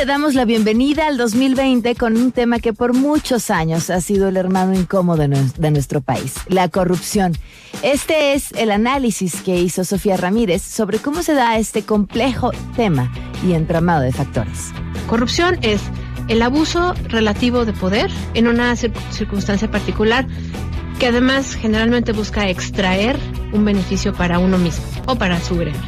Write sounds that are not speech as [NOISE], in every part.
le damos la bienvenida al 2020 con un tema que por muchos años ha sido el hermano incómodo de nuestro país, la corrupción. Este es el análisis que hizo Sofía Ramírez sobre cómo se da este complejo tema y entramado de factores. Corrupción es el abuso relativo de poder en una circunstancia particular que además generalmente busca extraer un beneficio para uno mismo o para su gremio.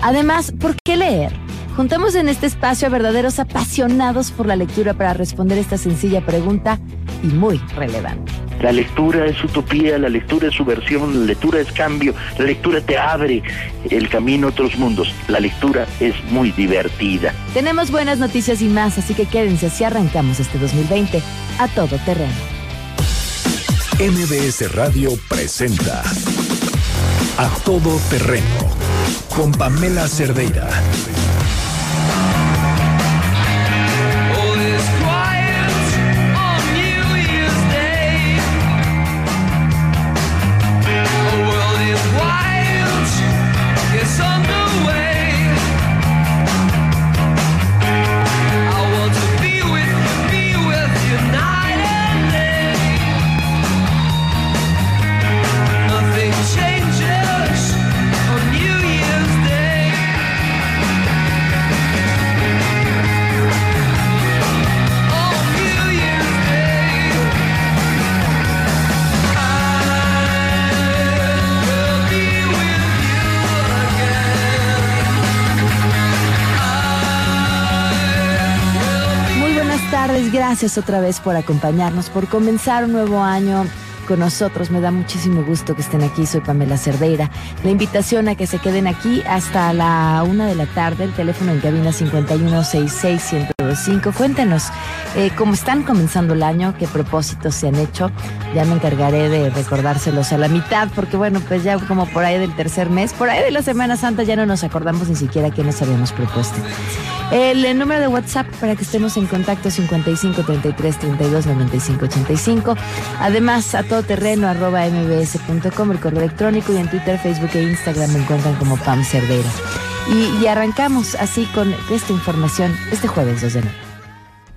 Además, ¿por qué leer? Juntamos en este espacio a verdaderos apasionados por la lectura para responder esta sencilla pregunta y muy relevante. La lectura es utopía, la lectura es subversión, la lectura es cambio, la lectura te abre el camino a otros mundos. La lectura es muy divertida. Tenemos buenas noticias y más, así que quédense así arrancamos este 2020 a todo terreno. MBS Radio presenta A Todo Terreno con Pamela Cerdeira. Gracias otra vez por acompañarnos, por comenzar un nuevo año con nosotros. Me da muchísimo gusto que estén aquí. Soy Pamela Cerdeira. La invitación a que se queden aquí hasta la una de la tarde. El teléfono en cabina 5166125. Cuéntenos eh, cómo están comenzando el año, qué propósitos se han hecho. Ya me encargaré de recordárselos a la mitad, porque bueno, pues ya como por ahí del tercer mes, por ahí de la Semana Santa ya no nos acordamos ni siquiera qué nos habíamos propuesto. El, número de WhatsApp para que estemos en contacto 55 33 32 95 85. Además, a todoterreno arroba mbs.com, el correo electrónico y en Twitter, Facebook e Instagram me encuentran como Pam Cerdeira. Y, y arrancamos así con esta información este jueves 2 de enero.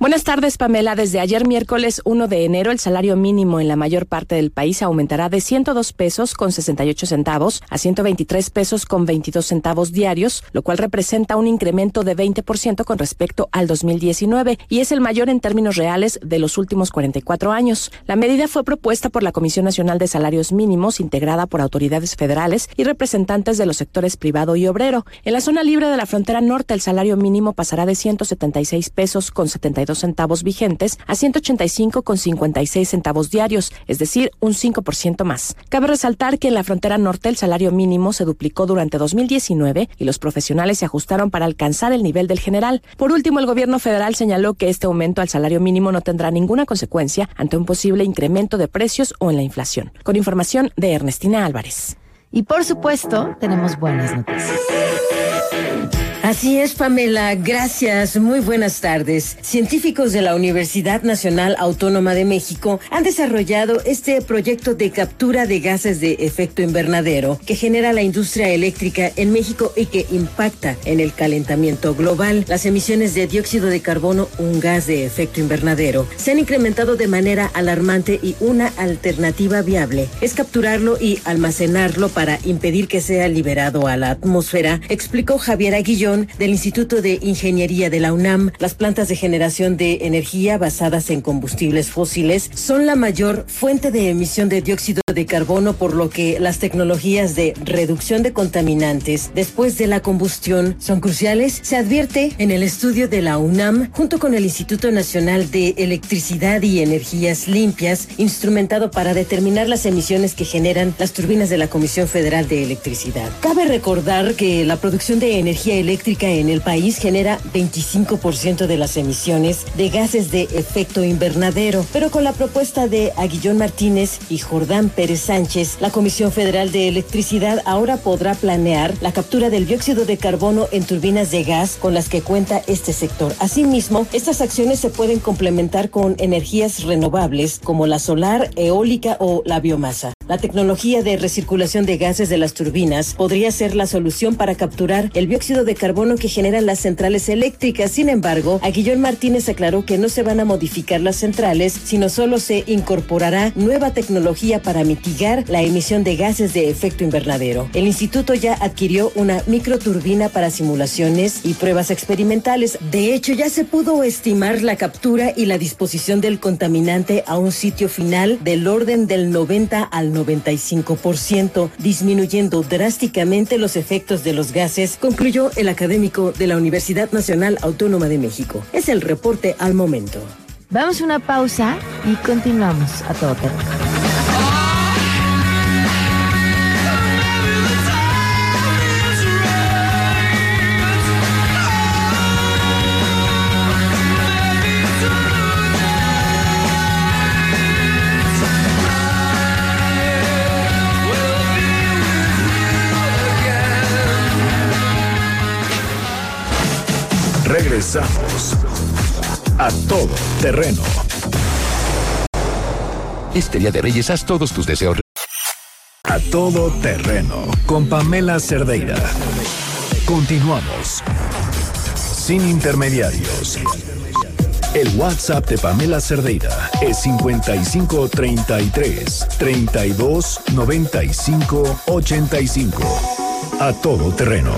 Buenas tardes, Pamela. Desde ayer miércoles 1 de enero, el salario mínimo en la mayor parte del país aumentará de 102 pesos con 68 centavos a 123 pesos con 22 centavos diarios, lo cual representa un incremento de 20% con respecto al 2019 y es el mayor en términos reales de los últimos 44 años. La medida fue propuesta por la Comisión Nacional de Salarios Mínimos, integrada por autoridades federales y representantes de los sectores privado y obrero. En la zona libre de la frontera norte, el salario mínimo pasará de 176 pesos con 72 centavos vigentes a 185 con 56 centavos diarios, es decir, un 5% más. Cabe resaltar que en la frontera norte el salario mínimo se duplicó durante 2019 y los profesionales se ajustaron para alcanzar el nivel del general. Por último, el gobierno federal señaló que este aumento al salario mínimo no tendrá ninguna consecuencia ante un posible incremento de precios o en la inflación. Con información de Ernestina Álvarez. Y por supuesto, tenemos buenas noticias. Así es, Pamela. Gracias. Muy buenas tardes. Científicos de la Universidad Nacional Autónoma de México han desarrollado este proyecto de captura de gases de efecto invernadero que genera la industria eléctrica en México y que impacta en el calentamiento global. Las emisiones de dióxido de carbono, un gas de efecto invernadero, se han incrementado de manera alarmante y una alternativa viable es capturarlo y almacenarlo para impedir que sea liberado a la atmósfera, explicó Javier Aguillón del Instituto de Ingeniería de la UNAM, las plantas de generación de energía basadas en combustibles fósiles son la mayor fuente de emisión de dióxido de carbono, por lo que las tecnologías de reducción de contaminantes después de la combustión son cruciales. Se advierte en el estudio de la UNAM junto con el Instituto Nacional de Electricidad y Energías Limpias, instrumentado para determinar las emisiones que generan las turbinas de la Comisión Federal de Electricidad. Cabe recordar que la producción de energía eléctrica en el país genera 25% de las emisiones de gases de efecto invernadero. Pero con la propuesta de Aguillón Martínez y Jordán Pérez Sánchez, la Comisión Federal de Electricidad ahora podrá planear la captura del dióxido de carbono en turbinas de gas con las que cuenta este sector. Asimismo, estas acciones se pueden complementar con energías renovables como la solar, eólica o la biomasa. La tecnología de recirculación de gases de las turbinas podría ser la solución para capturar el dióxido de carbono que generan las centrales eléctricas. Sin embargo, Aguillón Martínez aclaró que no se van a modificar las centrales, sino solo se incorporará nueva tecnología para mitigar la emisión de gases de efecto invernadero. El instituto ya adquirió una microturbina para simulaciones y pruebas experimentales. De hecho, ya se pudo estimar la captura y la disposición del contaminante a un sitio final del orden del 90 al 95%, disminuyendo drásticamente los efectos de los gases, concluyó el académico de la Universidad Nacional Autónoma de México. Es el reporte al momento. Vamos a una pausa y continuamos a todo. Regresamos a todo terreno. Este día de Reyes haz todos tus deseos. A todo terreno con Pamela Cerdeira. Continuamos. Sin intermediarios. El WhatsApp de Pamela Cerdeira es 5533 32 95 85. A todo terreno.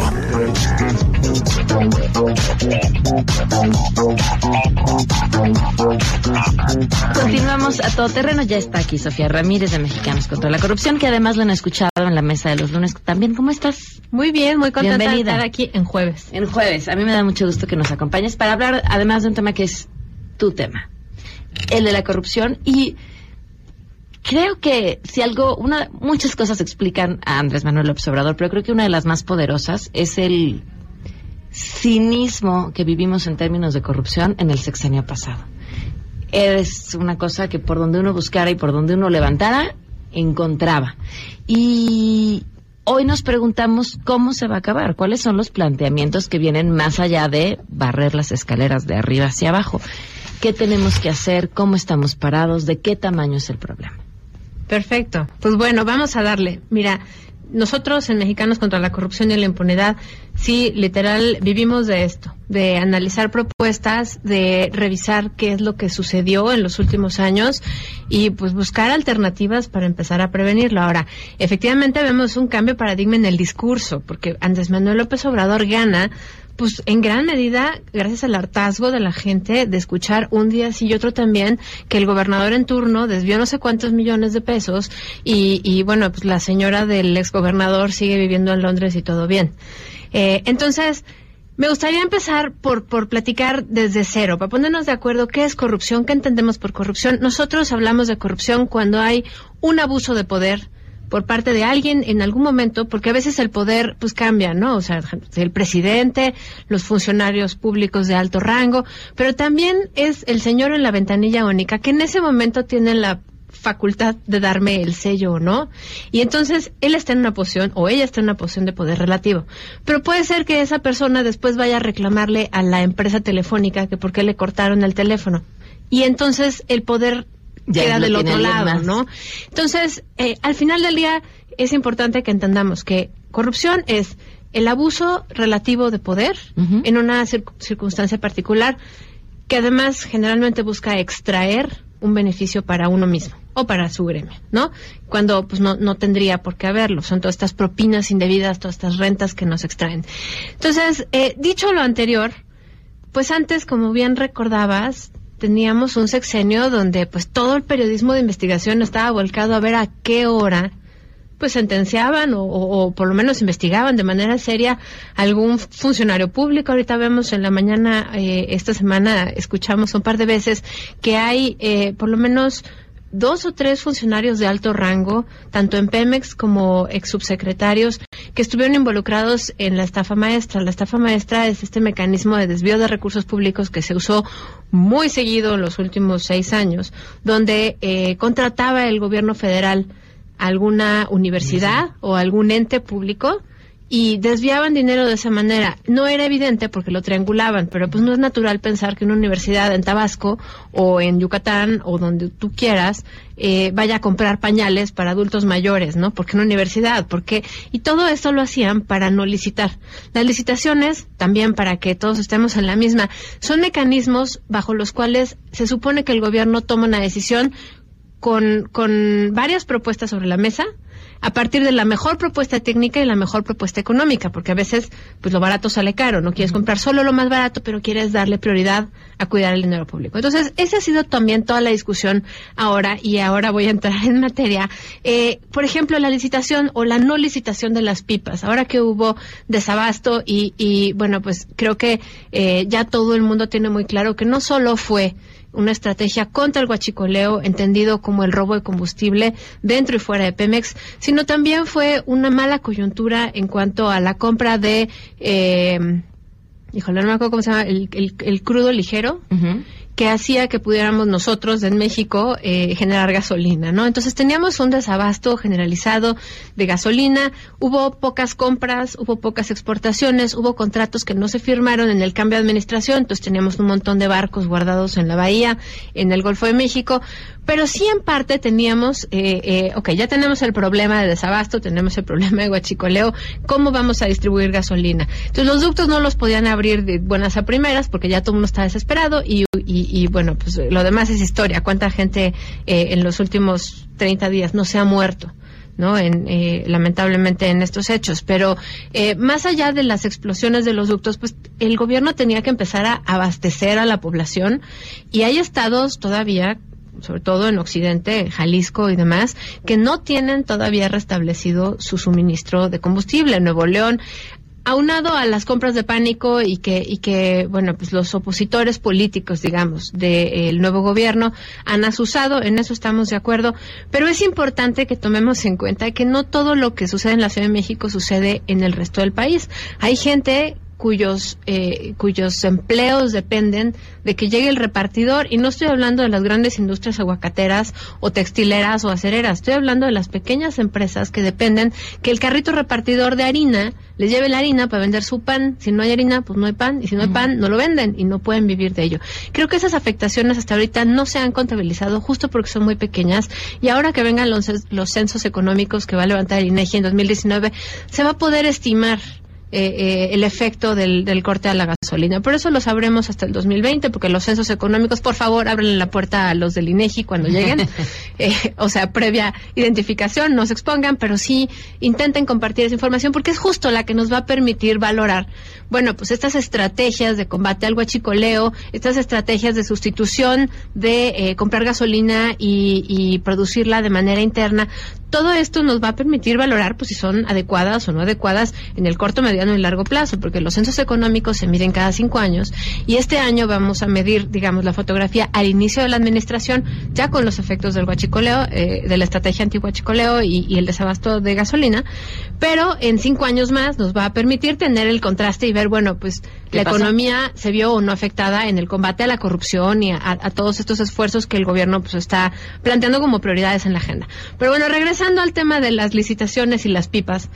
Continuamos a todo terreno. Ya está aquí Sofía Ramírez de Mexicanos contra la Corrupción, que además lo han escuchado en la mesa de los lunes. También, ¿cómo estás? Muy bien, muy contenta de estar aquí en jueves. En jueves. A mí me da mucho gusto que nos acompañes para hablar, además de un tema que es tu tema, el de la corrupción y creo que si algo, una, muchas cosas explican a Andrés Manuel López Obrador, pero creo que una de las más poderosas es el cinismo que vivimos en términos de corrupción en el sexenio pasado. Es una cosa que por donde uno buscara y por donde uno levantara, encontraba. Y hoy nos preguntamos cómo se va a acabar, cuáles son los planteamientos que vienen más allá de barrer las escaleras de arriba hacia abajo. ¿Qué tenemos que hacer? ¿Cómo estamos parados? ¿De qué tamaño es el problema? Perfecto. Pues bueno, vamos a darle. Mira, nosotros en Mexicanos contra la Corrupción y la Impunidad, sí, literal, vivimos de esto, de analizar propuestas, de revisar qué es lo que sucedió en los últimos años y pues buscar alternativas para empezar a prevenirlo. Ahora, efectivamente vemos un cambio de paradigma en el discurso, porque Andrés Manuel López Obrador gana pues en gran medida gracias al hartazgo de la gente de escuchar un día sí y otro también que el gobernador en turno desvió no sé cuántos millones de pesos y, y bueno, pues la señora del exgobernador sigue viviendo en Londres y todo bien. Eh, entonces, me gustaría empezar por, por platicar desde cero, para ponernos de acuerdo qué es corrupción, qué entendemos por corrupción. Nosotros hablamos de corrupción cuando hay un abuso de poder, por parte de alguien en algún momento, porque a veces el poder pues cambia, ¿no? O sea, el presidente, los funcionarios públicos de alto rango, pero también es el señor en la ventanilla única que en ese momento tiene la facultad de darme el sello o no. Y entonces él está en una posición o ella está en una posición de poder relativo. Pero puede ser que esa persona después vaya a reclamarle a la empresa telefónica que por qué le cortaron el teléfono. Y entonces el poder queda del otro lado, ¿no? Entonces, eh, al final del día es importante que entendamos que corrupción es el abuso relativo de poder en una circunstancia particular que además generalmente busca extraer un beneficio para uno mismo o para su gremio, ¿no? Cuando pues no, no tendría por qué haberlo. Son todas estas propinas indebidas, todas estas rentas que nos extraen. Entonces, eh, dicho lo anterior, pues antes, como bien recordabas, teníamos un sexenio donde pues todo el periodismo de investigación estaba volcado a ver a qué hora pues sentenciaban o, por lo menos investigaban de manera seria algún funcionario público. Ahorita vemos en la mañana, eh, esta semana escuchamos un par de veces que hay eh, por lo menos dos o tres funcionarios de alto rango, tanto en Pemex como ex subsecretarios, que estuvieron involucrados en la estafa maestra. La estafa maestra es este mecanismo de desvío de recursos públicos que se usó muy seguido en los últimos seis años, donde eh, contrataba el gobierno federal alguna universidad o algún ente público y desviaban dinero de esa manera. No era evidente porque lo triangulaban, pero pues no es natural pensar que una universidad en Tabasco o en Yucatán o donde tú quieras eh, vaya a comprar pañales para adultos mayores, ¿no? Porque una universidad, porque y todo esto lo hacían para no licitar. Las licitaciones también para que todos estemos en la misma son mecanismos bajo los cuales se supone que el gobierno toma una decisión con, con varias propuestas sobre la mesa a partir de la mejor propuesta técnica y la mejor propuesta económica, porque a veces pues lo barato sale caro, no quieres comprar solo lo más barato, pero quieres darle prioridad a cuidar el dinero público. Entonces, esa ha sido también toda la discusión ahora y ahora voy a entrar en materia. Eh, por ejemplo, la licitación o la no licitación de las pipas. Ahora que hubo desabasto y, y bueno, pues creo que eh, ya todo el mundo tiene muy claro que no solo fue una estrategia contra el guachicoleo, entendido como el robo de combustible dentro y fuera de Pemex, sino también fue una mala coyuntura en cuanto a la compra de, eh, híjole, no me acuerdo cómo se llama, el, el, crudo ligero que hacía que pudiéramos nosotros en México eh, generar gasolina, ¿no? Entonces teníamos un desabasto generalizado de gasolina, hubo pocas compras, hubo pocas exportaciones, hubo contratos que no se firmaron en el cambio de administración, entonces teníamos un montón de barcos guardados en la bahía, en el Golfo de México, pero sí en parte teníamos, eh, eh, ok, ya tenemos el problema de desabasto, tenemos el [LAUGHS] problema de guachicoleo, ¿cómo vamos a distribuir gasolina? Entonces los ductos no los podían abrir de buenas a primeras porque ya todo el mundo está desesperado y, y, bueno, pues lo demás es historia. ¿Cuánta gente eh, en los últimos 30 días no se ha muerto? ¿no? En, eh, lamentablemente en estos hechos. Pero eh, más allá de las explosiones de los ductos, pues el gobierno tenía que empezar a abastecer a la población y hay estados todavía sobre todo en Occidente, Jalisco y demás, que no tienen todavía restablecido su suministro de combustible. Nuevo León aunado a las compras de pánico y que, y que bueno, pues los opositores políticos, digamos, del nuevo gobierno han asusado, en eso estamos de acuerdo, pero es importante que tomemos en cuenta que no todo lo que sucede en la Ciudad de México sucede en el resto del país. Hay gente cuyos, eh, cuyos empleos dependen de que llegue el repartidor. Y no estoy hablando de las grandes industrias aguacateras o textileras o acereras. Estoy hablando de las pequeñas empresas que dependen que el carrito repartidor de harina les lleve la harina para vender su pan. Si no hay harina, pues no hay pan. Y si no hay pan, no lo venden y no pueden vivir de ello. Creo que esas afectaciones hasta ahorita no se han contabilizado justo porque son muy pequeñas. Y ahora que vengan los, los censos económicos que va a levantar el INEGI en 2019, se va a poder estimar eh, eh, el efecto del, del, corte a la gasolina. Por eso lo sabremos hasta el 2020, porque los censos económicos, por favor, abren la puerta a los del INEGI cuando lleguen. [LAUGHS] eh, o sea, previa identificación, no se expongan, pero sí intenten compartir esa información, porque es justo la que nos va a permitir valorar, bueno, pues estas estrategias de combate al huachicoleo, estas estrategias de sustitución de eh, comprar gasolina y, y producirla de manera interna, todo esto nos va a permitir valorar pues si son adecuadas o no adecuadas en el corto, mediano y largo plazo, porque los censos económicos se miden cada cinco años y este año vamos a medir, digamos, la fotografía al inicio de la administración, ya con los efectos del guachicoleo, eh, de la estrategia anti-guachicoleo y, y el desabasto de gasolina, pero en cinco años más nos va a permitir tener el contraste y ver, bueno, pues la economía se vio o no afectada en el combate a la corrupción y a, a, todos estos esfuerzos que el gobierno pues está planteando como prioridades en la agenda. Pero bueno, regresa Pasando al tema de las licitaciones y las pipas,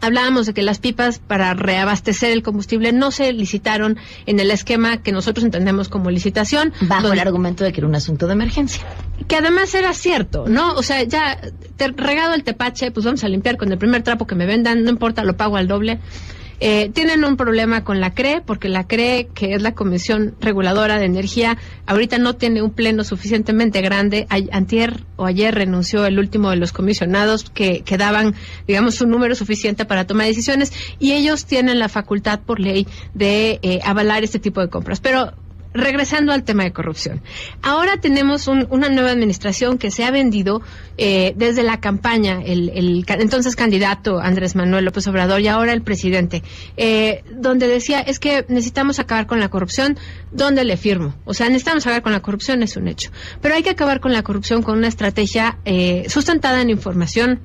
Hablábamos de que las pipas para reabastecer el combustible no se licitaron en el esquema que nosotros entendemos como licitación. Bajo el argumento de que era un asunto de emergencia. Que además era cierto, ¿no? O sea, ya te, regado el tepache, pues vamos a limpiar con el primer trapo que me vendan, no importa, lo pago al doble. Eh, tienen un problema con la CRE, porque la CRE, que es la Comisión Reguladora de Energía, ahorita no tiene un pleno suficientemente grande. antier o ayer renunció el último de los comisionados que, que daban, digamos, un número suficiente para tomar decisiones y ellos tienen la facultad por ley de eh, avalar este tipo de compras. Pero regresando al tema de corrupción. Ahora tenemos una nueva administración que se ha vendido eh, desde la campaña, el, entonces candidato Andrés Manuel López Obrador y ahora el presidente, eh, donde decía es que necesitamos acabar con la corrupción, ¿dónde le firmo? O sea, necesitamos acabar con la corrupción, es un hecho. Pero hay que acabar con la corrupción con una estrategia eh, sustentada en información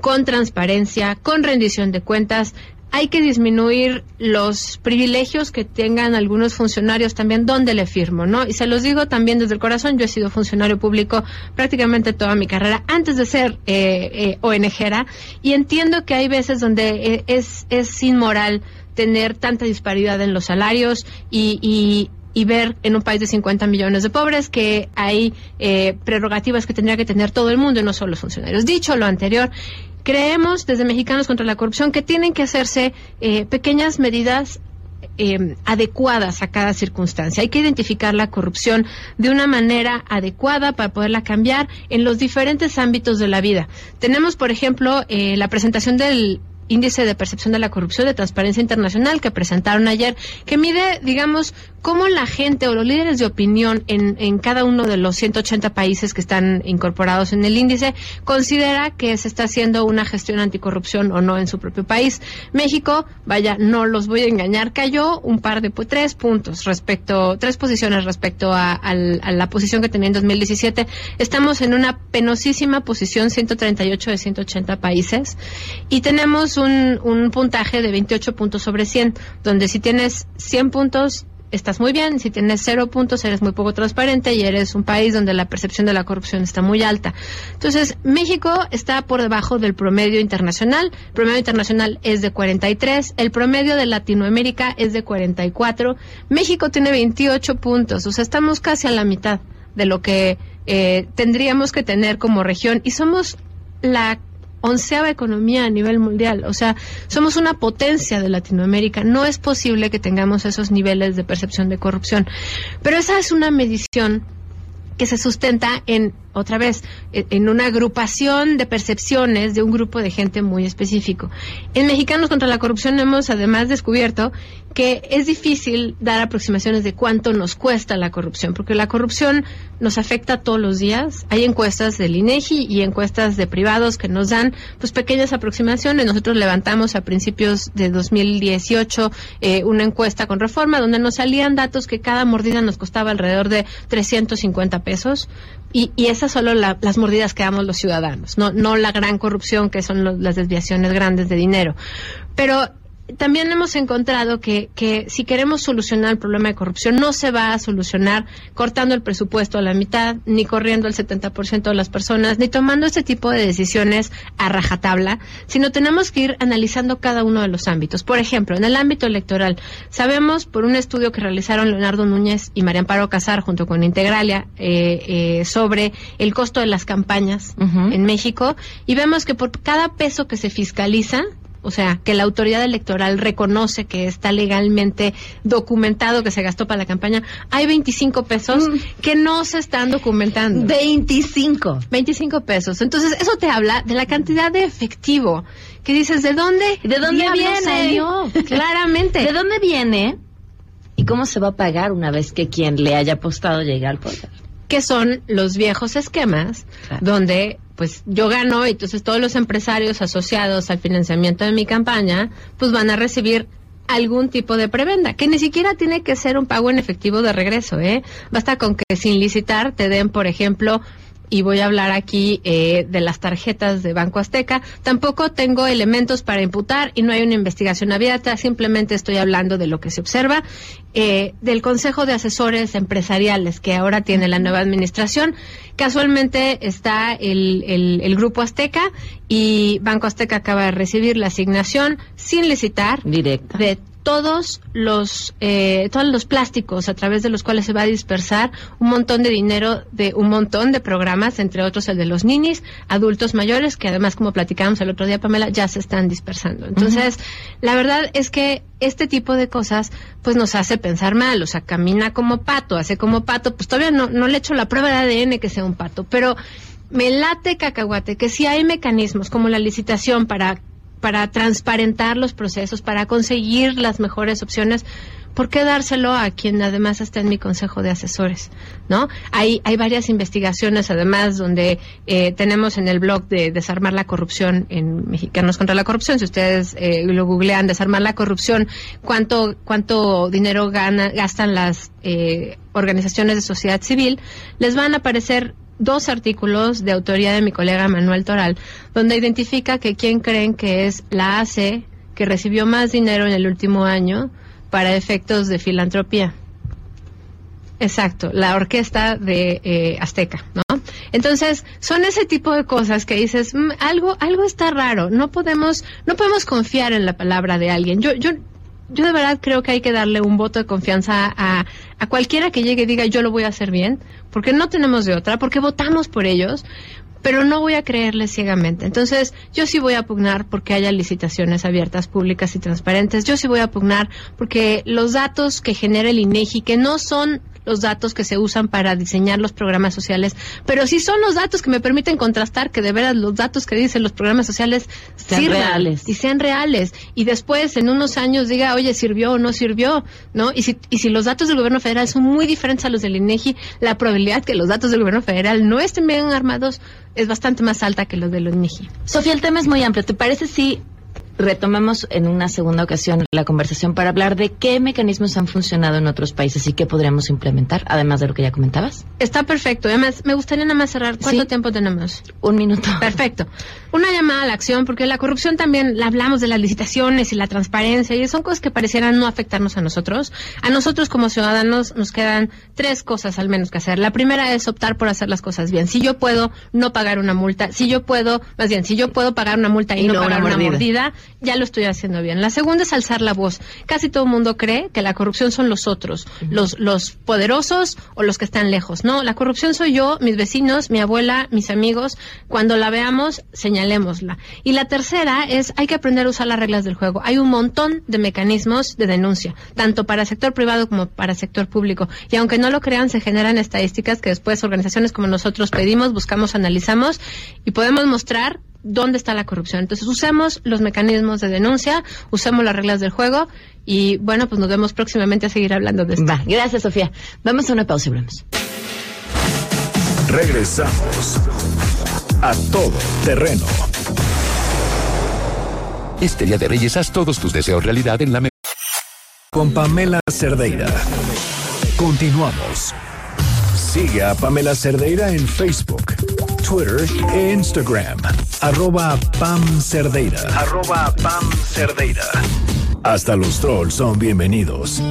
con transparencia, con rendición de cuentas, hay que disminuir los privilegios que tengan algunos funcionarios también donde le firmo, ¿no? Y se los digo también desde el corazón, yo he sido funcionario público prácticamente toda mi carrera antes de ser eh, eh ONGera y entiendo que hay veces donde eh, es, es inmoral tener tanta disparidad en los salarios y, y, y ver en un país de 50 millones de pobres que hay eh, prerrogativas que tendría que tener todo el mundo y no solo los funcionarios. Dicho lo anterior, creemos desde Mexicanos contra la Corrupción que tienen que hacerse eh, pequeñas medidas eh, adecuadas a cada circunstancia. Hay que identificar la corrupción de una manera adecuada para poderla cambiar en los diferentes ámbitos de la vida. Tenemos, por ejemplo, eh, la presentación del índice de percepción de la corrupción de Transparencia Internacional que presentaron ayer, que mide, digamos, cómo la gente o los líderes de opinión en, en cada uno de los 180 países que están incorporados en el índice considera que se está haciendo una gestión anticorrupción o no en su propio país. México, vaya, no los voy a engañar, cayó un par de tres puntos respecto, tres posiciones respecto a, a, la posición que tenía en 2017. Estamos en una penosísima posición 138 de 180 países y tenemos un, un puntaje de 28 puntos sobre 100, donde si tienes 100 puntos estás muy bien, si tienes cero puntos eres muy poco transparente y eres un país donde la percepción de la corrupción está muy alta. Entonces, México está por debajo del promedio internacional, el promedio internacional es de 43, el promedio de Latinoamérica es de 44, México tiene 28 puntos, o sea, estamos casi a la mitad de lo que eh, tendríamos que tener como región y somos la onceava economía a nivel mundial. O sea, somos una potencia de Latinoamérica. No es posible que tengamos esos niveles de percepción de corrupción. Pero esa es una medición que se sustenta en otra vez, e, en una agrupación de percepciones de un grupo de gente muy específico. En Mexicanos contra la Corrupción hemos además descubierto que es difícil dar aproximaciones de cuánto nos cuesta la corrupción, porque la corrupción nos afecta todos los días. Hay encuestas del INEGI y encuestas de privados que nos dan pues pequeñas aproximaciones. Nosotros levantamos a principios de 2018 eh, una encuesta con reforma donde nos salían datos que cada mordida nos costaba alrededor de 350 pesos y, y esas solo las mordidas que damos los ciudadanos, no, no la gran corrupción que son las desviaciones grandes de dinero. Pero también hemos encontrado que, que, si queremos solucionar el problema de corrupción, no se va a solucionar cortando el presupuesto a la mitad, ni corriendo el 70% de las personas, ni tomando este tipo de decisiones a rajatabla, sino tenemos que ir analizando cada uno de los ámbitos. Por ejemplo, en el ámbito electoral, sabemos por un estudio que realizaron Leonardo Núñez y María Amparo Casar junto con Integralia eh, eh, sobre el costo de las campañas en México, y vemos que por cada peso que se fiscaliza, o sea, que la autoridad electoral reconoce que está legalmente documentado que se gastó para la campaña, hay 25 pesos mm. que no se están documentando. 25. 25 pesos. Entonces, eso te habla de la cantidad de efectivo que dices, ¿de dónde? ¿De dónde viene? [LAUGHS] Claramente. ¿De dónde viene? ¿Y cómo se va a pagar una vez que quien le haya apostado llegue al poder? Que son los viejos esquemas donde pues yo gano y entonces todos los empresarios asociados al financiamiento de mi campaña, pues van a recibir algún tipo de prebenda, que ni siquiera tiene que ser un pago en efectivo de regreso, ¿eh? Basta con que sin licitar te den, por ejemplo, y voy a hablar aquí eh, de las tarjetas de Banco Azteca. Tampoco tengo elementos para imputar y no hay una investigación abierta, simplemente estoy hablando de lo que se observa. Eh, del Consejo de Asesores Empresariales que ahora tiene la nueva administración, casualmente está el, el, el Grupo Azteca y Banco Azteca acaba de recibir la asignación sin licitar Directa. de todos los eh, todos los plásticos a través de los cuales se va a dispersar un montón de dinero de un montón de programas, entre otros el de los ninis, adultos mayores, que además, como platicábamos el otro día, Pamela, ya se están dispersando. Entonces, la verdad es que este tipo de cosas, pues nos hace pensar mal, o sea, camina como pato, hace como pato, pues todavía no, no le echo la prueba de ADN que sea un pato, pero me late cacahuate que si hay mecanismos como la licitación para para transparentar los procesos, para conseguir las mejores opciones, ¿por qué dárselo a quien además está en mi consejo de asesores? ¿No? Hay, hay varias investigaciones además donde eh, tenemos en el blog de Desarmar la Corrupción en Mexicanos contra la Corrupción, si ustedes eh, lo googlean, Desarmar la Corrupción, cuánto, cuánto dinero gana, gastan las eh, organizaciones de sociedad civil, les van a aparecer dos artículos de autoría de mi colega Manuel Toral, donde identifica que quién creen que es la AC que recibió más dinero en el último año para efectos de filantropía. Exacto, la orquesta de eh, Azteca, ¿no? Entonces, son ese tipo de cosas que dices, mm, algo, algo está raro, no podemos, no podemos confiar en la palabra de alguien. Yo, yo, yo de verdad creo que hay que darle un voto de confianza a, a cualquiera que llegue y diga yo lo voy a hacer bien, porque no tenemos de otra, porque votamos por ellos, pero no voy a creerles ciegamente. Entonces, yo sí voy a pugnar porque haya licitaciones abiertas, públicas y transparentes. Yo sí voy a pugnar porque los datos que genera el INEGI, que no son los datos que se usan para diseñar los programas sociales, pero sí son los datos que me permiten contrastar que de veras los datos que dicen los programas sociales sean reales. y sean reales. Y después, en unos años, diga, oye, sirvió o no sirvió, ¿no? Y si, y si los datos del gobierno federal son muy diferentes a los del INEGI, la probabilidad que los datos del gobierno federal no estén bien armados es bastante más alta que los del INEGI. Sofía, el tema es muy amplio. ¿Te parece si retomamos en una segunda ocasión la conversación para hablar de qué mecanismos han funcionado en otros países y qué podríamos implementar, además de lo que ya comentabas. Está perfecto. Además, me gustaría nada más cerrar. ¿Cuánto Sí. tiempo tenemos? Un minuto. Perfecto. Una llamada a la acción, porque la corrupción también la hablamos de las licitaciones y la transparencia, y son cosas que parecieran no afectarnos a nosotros. A nosotros como ciudadanos nos quedan tres cosas al menos que hacer. La primera es optar por hacer las cosas bien. Si yo puedo no pagar una multa, si yo puedo, más bien, si yo puedo pagar una multa y, Y no, pagar una mordida. mordida, ya lo estoy haciendo bien. La segunda es alzar la voz. Casi todo el mundo cree que la corrupción son los otros, los, los poderosos o los que están lejos. No, la corrupción soy yo, mis vecinos, mi abuela, mis amigos. Cuando la veamos, señalémosla. Y la tercera es, hay que aprender a usar las reglas del juego. Hay un montón de mecanismos de denuncia, tanto para sector privado como para sector público. Y aunque no lo crean, se generan estadísticas que después organizaciones como nosotros pedimos, buscamos, analizamos y podemos mostrar dónde está la corrupción. Entonces, usemos los mecanismos de denuncia, usemos las reglas del juego y bueno, pues nos vemos próximamente a seguir hablando de esto. Va, gracias Sofía. Vamos a una pausa y volvemos. Regresamos a todo terreno. Este Día de Reyes haz todos tus deseos realidad en la Con Pamela Cerdeira. Continuamos. Sigue a Pamela Cerdeira en Facebook, Twitter e Instagram. Arroba Pam Cerdeira. Arroba Pam Cerdeira. Hasta los trolls son bienvenidos.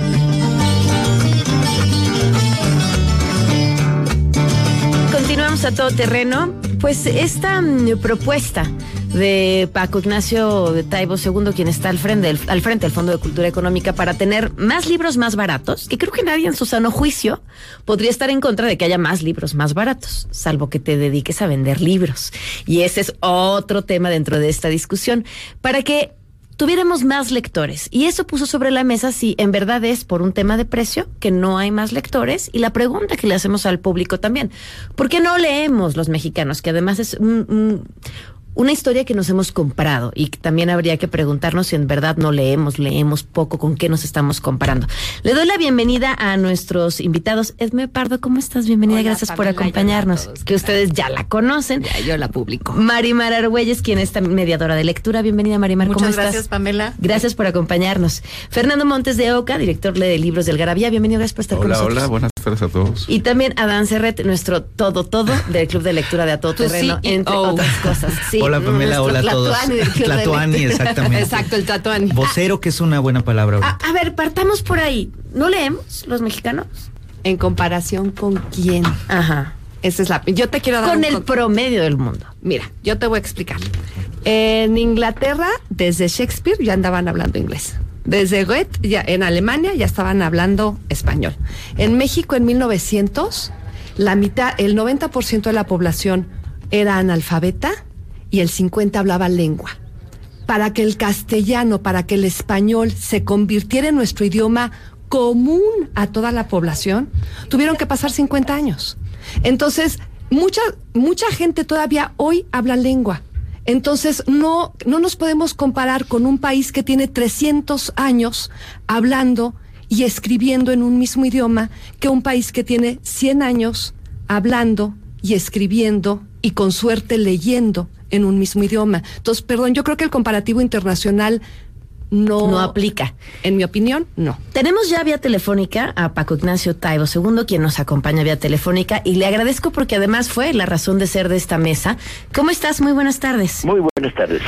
Continuamos a todo terreno. Pues esta mm, propuesta de Paco Ignacio de Taibo II, quien está al frente, del, al frente del Fondo de Cultura Económica, para tener más libros más baratos, que creo que nadie en su sano juicio podría estar en contra de que haya más libros más baratos, salvo que te dediques a vender libros. Y ese es otro tema dentro de esta discusión. Para que tuviéramos más lectores. Y eso puso sobre la mesa si en verdad es por un tema de precio que no hay más lectores. Y la pregunta que le hacemos al público también, ¿por qué no leemos los mexicanos? Que además es un- un- una historia que nos hemos comprado y que también habría que preguntarnos si en verdad no leemos, leemos poco, con qué nos estamos comparando. Le doy la bienvenida a nuestros invitados. Edme Pardo, ¿cómo estás? Bienvenida, Hola, gracias por Pamela, hola acompañarnos. todos. Que ustedes ya la conocen. Ya, yo la publico. Marimar Argüelles, quien es también mediadora de lectura. Bienvenida, Marimar. ¿Cómo Muchas estás? gracias, Pamela. Gracias por acompañarnos. Fernando Montes de Oca, director de libros del Garabía. Bienvenido, gracias por estar con Hola, nosotros. hola, buenas tardes a todos. Y también Adán Serret, nuestro todo todo del Club de Lectura de A Todo Terreno, CEO. entre otras cosas. Sí, Hola Pamela, hola a todos. Tlatuani Tlatuani, exactamente. Exacto, el tatuani. Vocero, que es una buena palabra. A, a ver, partamos por ahí. ¿No leemos los mexicanos? ¿En comparación con quién? Ajá. Esa es la. Yo te quiero dar. Con un el promedio del mundo. Mira, yo te voy a explicar. En Inglaterra, desde Shakespeare ya andaban hablando inglés. Desde Goethe, ya, en Alemania ya estaban hablando español. En México, en 1900, la mitad, el 90% de la población era analfabeta y el 50% hablaba lengua. Para que el castellano, para que el español se convirtiera en nuestro idioma común a toda la población, tuvieron que pasar 50 años. Entonces, mucha, mucha gente todavía hoy habla lengua. Entonces, no, no nos podemos comparar con un país que tiene 300 años hablando y escribiendo en un mismo idioma que un país que tiene 100 años hablando y escribiendo y con suerte leyendo en un mismo idioma. Entonces, perdón, yo creo que el comparativo internacional no, No aplica. En mi opinión, no. Tenemos ya vía telefónica a Paco Ignacio Taibo II, quien nos acompaña vía telefónica, y le agradezco porque además fue la razón de ser de esta mesa. ¿Cómo estás? Muy buenas tardes. Muy buenas tardes.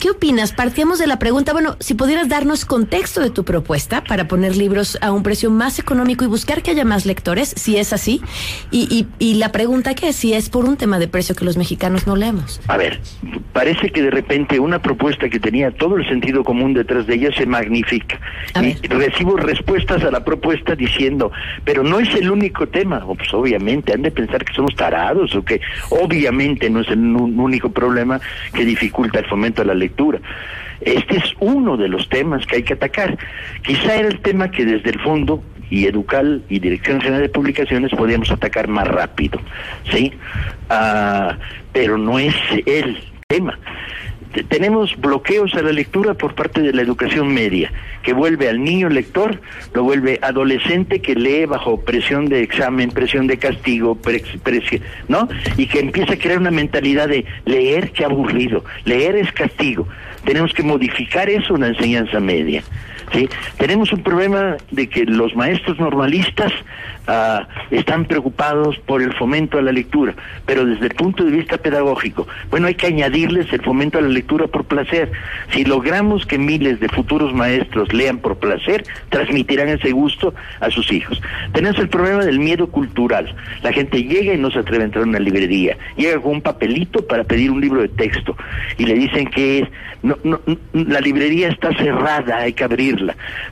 ¿Qué opinas? Partíamos de la pregunta, bueno, si pudieras darnos contexto de tu propuesta para poner libros a un precio más económico y buscar que haya más lectores, si es así, y, y, y la pregunta que es si es por un tema de precio que los mexicanos no leemos. A ver, parece que de repente una propuesta que tenía todo el sentido común detrás de ella se magnifica. A Y ver. recibo respuestas a la propuesta diciendo, pero no es el único tema. Oh, Pues obviamente, han de pensar que somos tarados o que obviamente no es el único problema que dificulta el fomento de la lectura. Este es uno de los temas que hay que atacar. Quizá era el tema que desde el fondo y Educal y Dirección General de Publicaciones podíamos atacar más rápido, ¿sí? Ah, pero no es el tema. Te- Tenemos bloqueos a la lectura por parte de la educación media, que vuelve al niño lector, lo vuelve adolescente que lee bajo presión de examen, presión de castigo, ¿no? Y que empieza a crear una mentalidad de leer, qué aburrido, leer es castigo. Tenemos que modificar eso en la enseñanza media. ¿Sí? Tenemos un problema de que los maestros normalistas ah, están preocupados por el fomento a la lectura, pero desde el punto de vista pedagógico, bueno, hay que añadirles el fomento a la lectura por placer. Si logramos que miles de futuros maestros lean por placer, transmitirán ese gusto a sus hijos. Tenemos el problema del miedo cultural. La gente llega y no se atreve a entrar a una librería, llega con un papelito para pedir un libro de texto y le dicen que no, la librería está cerrada, hay que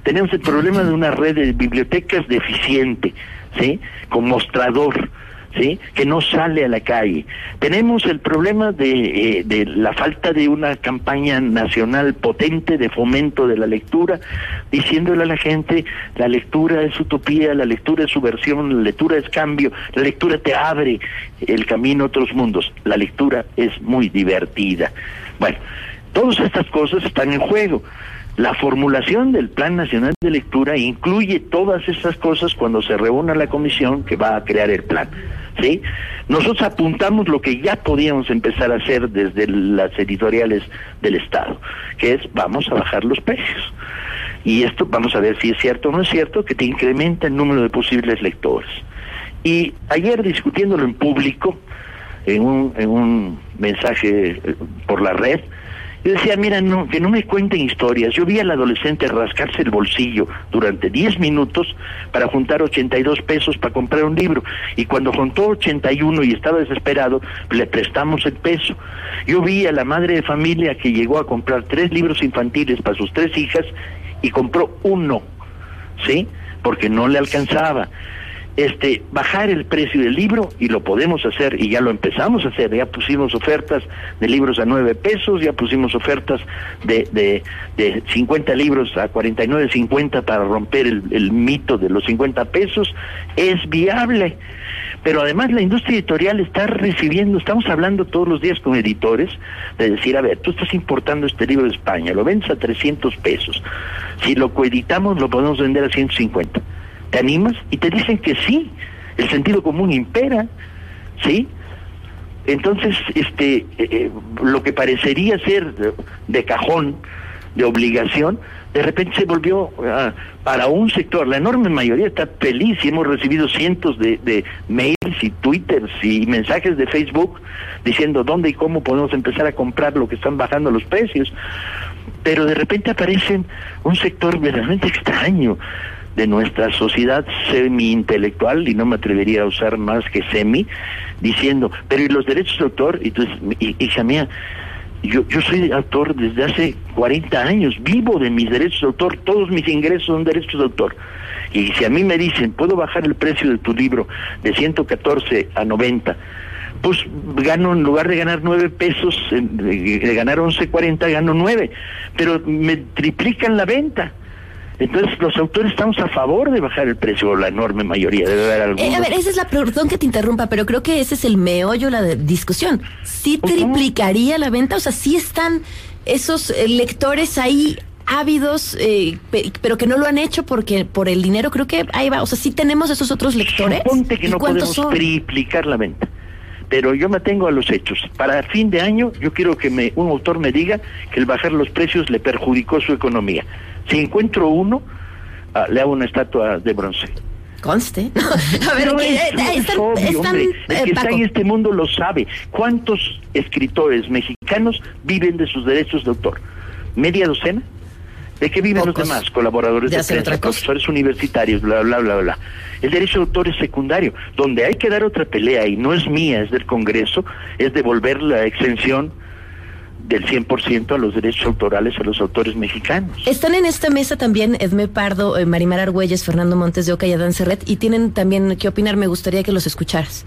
Tenemos el problema de una red de bibliotecas deficiente, ¿sí? Con mostrador. ¿Sí? que no sale a la calle. Tenemos el problema de, eh, de la falta de una campaña nacional potente de fomento de la lectura, diciéndole a la gente, la lectura es utopía, la lectura es subversión, la lectura es cambio, la lectura te abre el camino a otros mundos, la lectura es muy divertida. Bueno, todas estas cosas están en juego. La formulación del Plan Nacional de Lectura incluye todas esas cosas cuando se reúna la comisión que va a crear el plan. ¿sí? Nosotros apuntamos lo que ya podíamos empezar a hacer desde las editoriales del Estado, que es vamos a bajar los precios. Y esto vamos a ver si es cierto o no es cierto, que te incrementa el número de posibles lectores. Y ayer discutiéndolo en público, en un, en un mensaje eh, por la red, yo decía, mira, no, que no me cuenten historias. Yo vi al adolescente rascarse el bolsillo durante 10 minutos para juntar 82 pesos para comprar un libro. Y cuando juntó 81 y estaba desesperado, le prestamos el peso. Yo vi a la madre de familia que llegó a comprar tres libros infantiles para sus tres hijas y compró uno, ¿sí? Porque no le alcanzaba este bajar el precio del libro y lo podemos hacer y ya lo empezamos a hacer. Ya pusimos ofertas de libros a nueve pesos ya pusimos ofertas de, de, de 50 libros a 49.50 para romper el, el mito de los 50 pesos. Es viable. Pero además la industria editorial está recibiendo, estamos hablando todos los días con editores, de decir, a ver, tú estás importando este libro de España, lo vendes a 300 pesos, si lo coeditamos lo podemos vender a 150. ¿Te animas? Y te dicen que sí, el sentido común impera, ¿sí? Entonces, este, eh, eh, lo que parecería ser de, cajón, de obligación, de repente se volvió ah, para un sector, la enorme mayoría está feliz y hemos recibido cientos de, de mails y twitters y mensajes de Facebook diciendo dónde y cómo podemos empezar a comprar lo que están bajando los precios, pero de repente aparece un sector verdaderamente extraño de nuestra sociedad semi-intelectual, y no me atrevería a usar más que semi, diciendo, pero ¿y los derechos de autor? Y entonces, hi- hija mía, yo, yo soy autor desde hace 40 años, vivo de mis derechos de autor, todos mis ingresos son derechos de autor. Y si a mí me dicen, puedo bajar el precio de tu libro de 114 a 90, pues gano, en lugar de ganar 9 pesos, de ganar 11.40, gano 9, pero me triplican la venta. Entonces los autores estamos a favor de bajar el precio, la enorme mayoría, debe haber algunos. Eh, a ver, esa es la perdón que te interrumpa, pero creo que ese es el meollo, la de- discusión. ¿Sí triplicaría la venta? O sea, ¿sí están esos eh, lectores ahí ávidos, eh, pe- pero que no lo han hecho porque por el dinero, creo que ahí va. O sea, sí tenemos esos otros lectores. Ponte que ¿Y no podemos son? triplicar la venta. Pero yo me tengo a los hechos. Para fin de año, yo quiero que me, un autor me diga que el bajar los precios le perjudicó su economía. Si encuentro uno, ah, le hago una estatua de bronce. Conste. [LAUGHS] a ver, que, es, eh, es están, obvio, están, hombre. El eh, que está en este mundo lo sabe. ¿Cuántos escritores mexicanos viven de sus derechos de autor? ¿Media docena? ¿De qué viven Pocos. los demás? Colaboradores De de, prensa, profesores universitarios, bla, bla, bla, bla. El derecho de autor es secundario. Donde hay que dar otra pelea, y no es mía, es del Congreso, es devolver la exención del 100% a los derechos autorales a los autores mexicanos. Están en esta mesa también Edmé Pardo, eh, Marimar Argüelles, Fernando Montes de Oca y Adán Serret y tienen también que opinar. Me gustaría que los escucharas.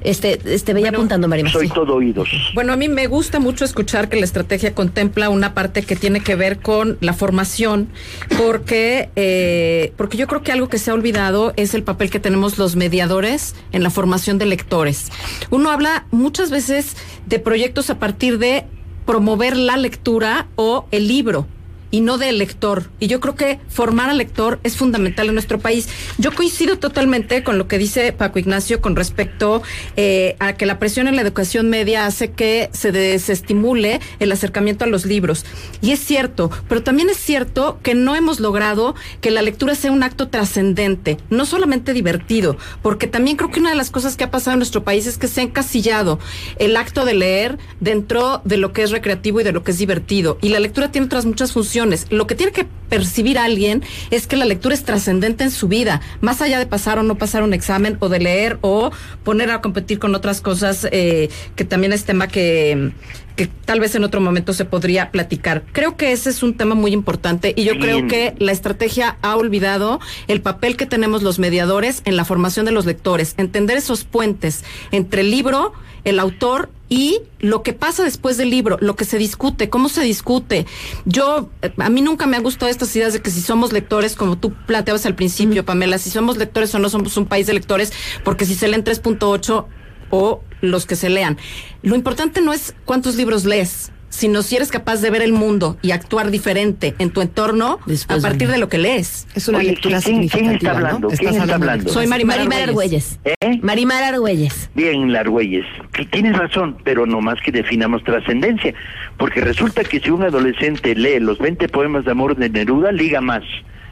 Este, este veía apuntando, Marimar. Soy sí. todo oídos. Bueno, a mí me gusta mucho escuchar que la estrategia contempla una parte que tiene que ver con la formación, porque, eh, porque yo creo que algo que se ha olvidado es el papel que tenemos los mediadores en la formación de lectores. Uno habla muchas veces de proyectos a partir de promover la lectura o el libro y no del lector. Y yo creo que formar al lector es fundamental en nuestro país. Yo coincido totalmente con lo que dice Paco Ignacio con respecto eh, a que la presión en la educación media hace que se desestimule el acercamiento a los libros. Y es cierto, pero también es cierto que no hemos logrado que la lectura sea un acto trascendente, no solamente divertido, porque también creo que una de las cosas que ha pasado en nuestro país es que se ha encasillado el acto de leer dentro de lo que es recreativo y de lo que es divertido. Y la lectura tiene otras muchas funciones. Lo que tiene que percibir alguien es que la lectura es trascendente en su vida, más allá de pasar o no pasar un examen o de leer o poner a competir con otras cosas, eh, que también es tema que que tal vez en otro momento se podría platicar. Creo que ese es un tema muy importante y yo Bien. creo que la estrategia ha olvidado el papel que tenemos los mediadores en la formación de los lectores, entender esos puentes entre el libro, el autor y lo que pasa después del libro, lo que se discute, cómo se discute. Yo, eh, a mí nunca me han gustado estas ideas de que si somos lectores, como tú planteabas al principio, Pamela, si somos lectores o no somos un país de lectores, porque si se leen 3.8 o los que se lean. Lo importante no es cuántos libros lees, sino si eres capaz de ver el mundo y actuar diferente en tu entorno a partir de lo que lees. Es una Oye, lectura ¿quién- quién significativa, está hablando? ¿no? ¿Quién Estás está hablando de hablando? Soy Marimar, Marimar Argüelles. Argüelles. ¿Eh? Marimar Argüelles. Bien, Largüelles, que tienes razón, pero no más que definamos trascendencia, porque resulta que si un adolescente lee los 20 poemas de amor de Neruda, liga más.